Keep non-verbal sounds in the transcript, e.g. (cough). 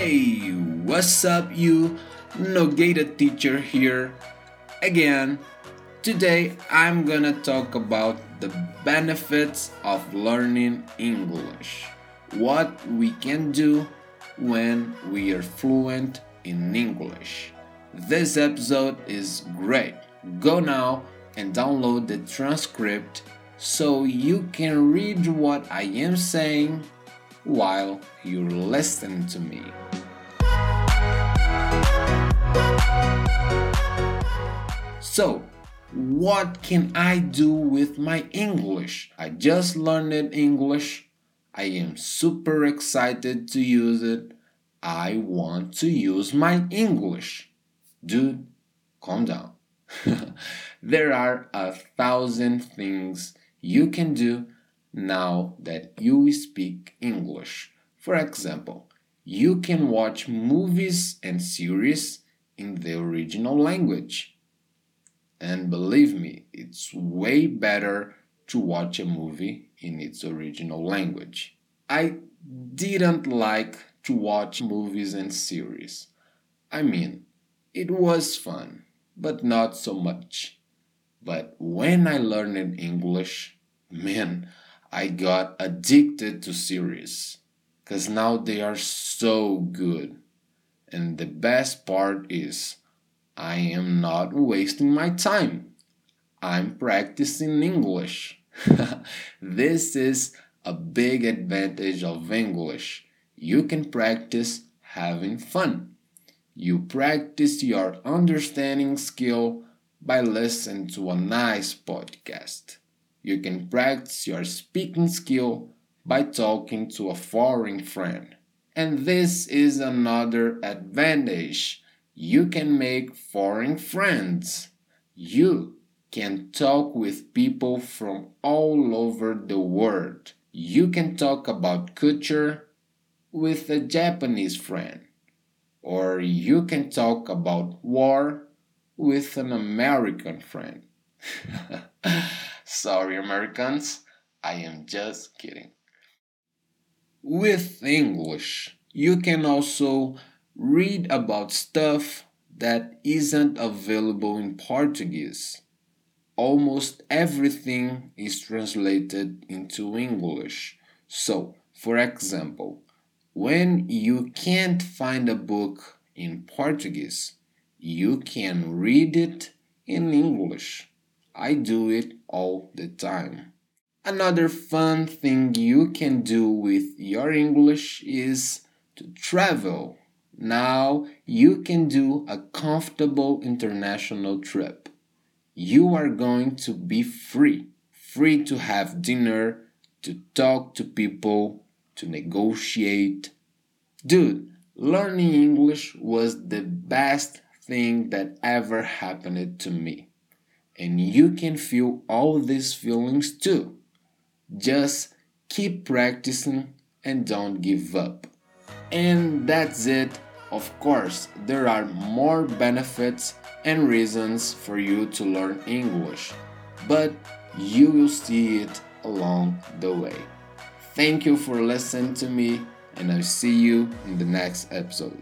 Hey, what's up, you? Nogata teacher here again. Today I'm gonna talk about the benefits of learning English. What we can do when we are fluent in English. This episode is great. Go now and download the transcript so you can read what I am saying while you listen to me. So, what can I do with my English? I just learned English. I am super excited to use it. I want to use my English. Dude, calm down. (laughs) there are a thousand things you can do now that you speak English. For example, you can watch movies and series in the original language. And believe me, it's way better to watch a movie in its original language. I didn't like to watch movies and series. I mean, it was fun, but not so much. But when I learned English, man, I got addicted to series because now they are so good. And the best part is, I am not wasting my time. I'm practicing English. (laughs) this is a big advantage of English. You can practice having fun. You practice your understanding skill by listening to a nice podcast. You can practice your speaking skill by talking to a foreign friend. And this is another advantage. You can make foreign friends. You can talk with people from all over the world. You can talk about culture with a Japanese friend. Or you can talk about war with an American friend. (laughs) Sorry, Americans, I am just kidding. With English, you can also read about stuff that isn't available in Portuguese. Almost everything is translated into English. So, for example, when you can't find a book in Portuguese, you can read it in English. I do it all the time. Another fun thing you can do with your English is to travel. Now you can do a comfortable international trip. You are going to be free, free to have dinner, to talk to people, to negotiate. Dude, learning English was the best thing that ever happened to me and you can feel all these feelings too. Just keep practicing and don't give up. And that's it. Of course, there are more benefits and reasons for you to learn English, but you will see it along the way. Thank you for listening to me, and I'll see you in the next episode.